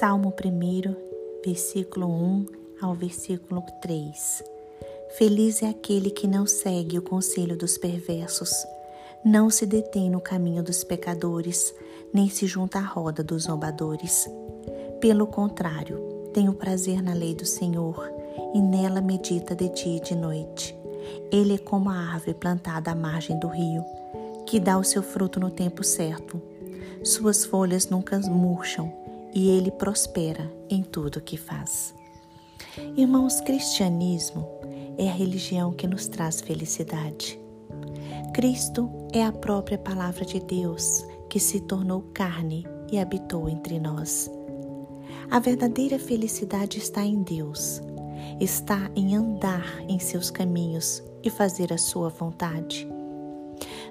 Salmo 1, versículo 1 ao versículo 3. Feliz é aquele que não segue o conselho dos perversos, não se detém no caminho dos pecadores, nem se junta à roda dos zombadores. Pelo contrário, tem o prazer na lei do Senhor e nela medita de dia e de noite. Ele é como a árvore plantada à margem do rio, que dá o seu fruto no tempo certo. Suas folhas nunca murcham e ele prospera em tudo o que faz. Irmãos, cristianismo é a religião que nos traz felicidade. Cristo é a própria palavra de Deus que se tornou carne e habitou entre nós. A verdadeira felicidade está em Deus, está em andar em seus caminhos e fazer a sua vontade.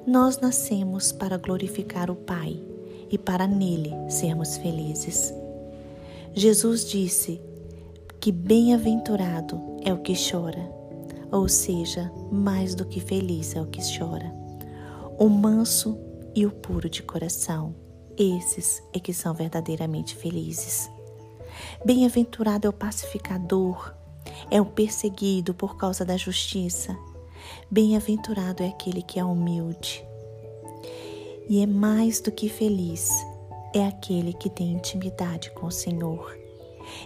Nós nascemos para glorificar o Pai e para nele sermos felizes. Jesus disse que bem-aventurado é o que chora, ou seja, mais do que feliz é o que chora. O manso e o puro de coração, esses é que são verdadeiramente felizes. Bem-aventurado é o pacificador, é o perseguido por causa da justiça. Bem-aventurado é aquele que é humilde, e é mais do que feliz, é aquele que tem intimidade com o Senhor.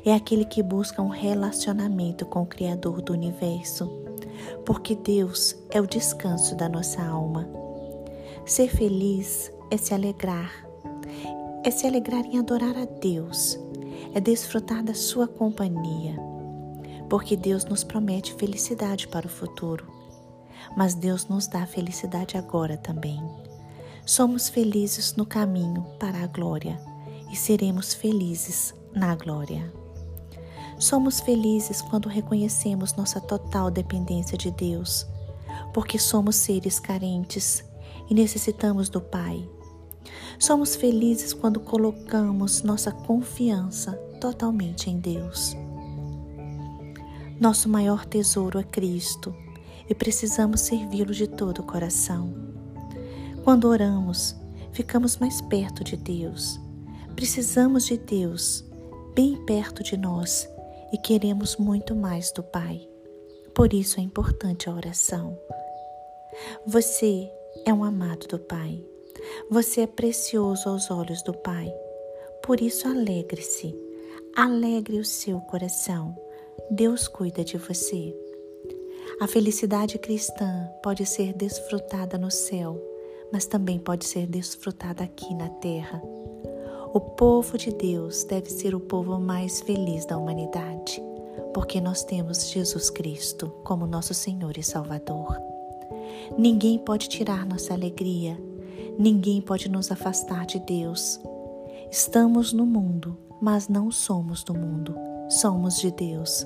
É aquele que busca um relacionamento com o Criador do universo, porque Deus é o descanso da nossa alma. Ser feliz é se alegrar, é se alegrar em adorar a Deus, é desfrutar da Sua companhia, porque Deus nos promete felicidade para o futuro, mas Deus nos dá felicidade agora também. Somos felizes no caminho para a glória e seremos felizes na glória. Somos felizes quando reconhecemos nossa total dependência de Deus, porque somos seres carentes e necessitamos do Pai. Somos felizes quando colocamos nossa confiança totalmente em Deus. Nosso maior tesouro é Cristo e precisamos servi-lo de todo o coração. Quando oramos, ficamos mais perto de Deus. Precisamos de Deus bem perto de nós e queremos muito mais do Pai. Por isso é importante a oração. Você é um amado do Pai. Você é precioso aos olhos do Pai. Por isso, alegre-se. Alegre o seu coração. Deus cuida de você. A felicidade cristã pode ser desfrutada no céu mas também pode ser desfrutada aqui na terra. O povo de Deus deve ser o povo mais feliz da humanidade, porque nós temos Jesus Cristo como nosso Senhor e Salvador. Ninguém pode tirar nossa alegria, ninguém pode nos afastar de Deus. Estamos no mundo, mas não somos do mundo, somos de Deus.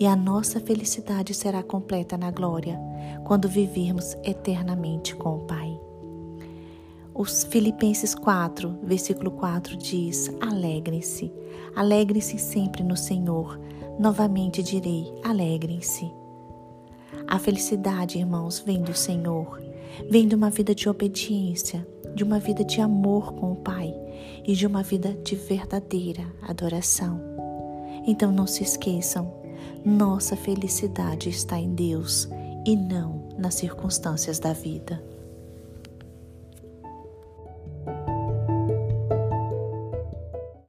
E a nossa felicidade será completa na glória quando vivermos eternamente com o Pai. Os Filipenses 4, versículo 4 diz: Alegrem-se, alegrem-se sempre no Senhor. Novamente direi: alegrem-se. A felicidade, irmãos, vem do Senhor, vem de uma vida de obediência, de uma vida de amor com o Pai e de uma vida de verdadeira adoração. Então não se esqueçam, nossa felicidade está em Deus e não nas circunstâncias da vida.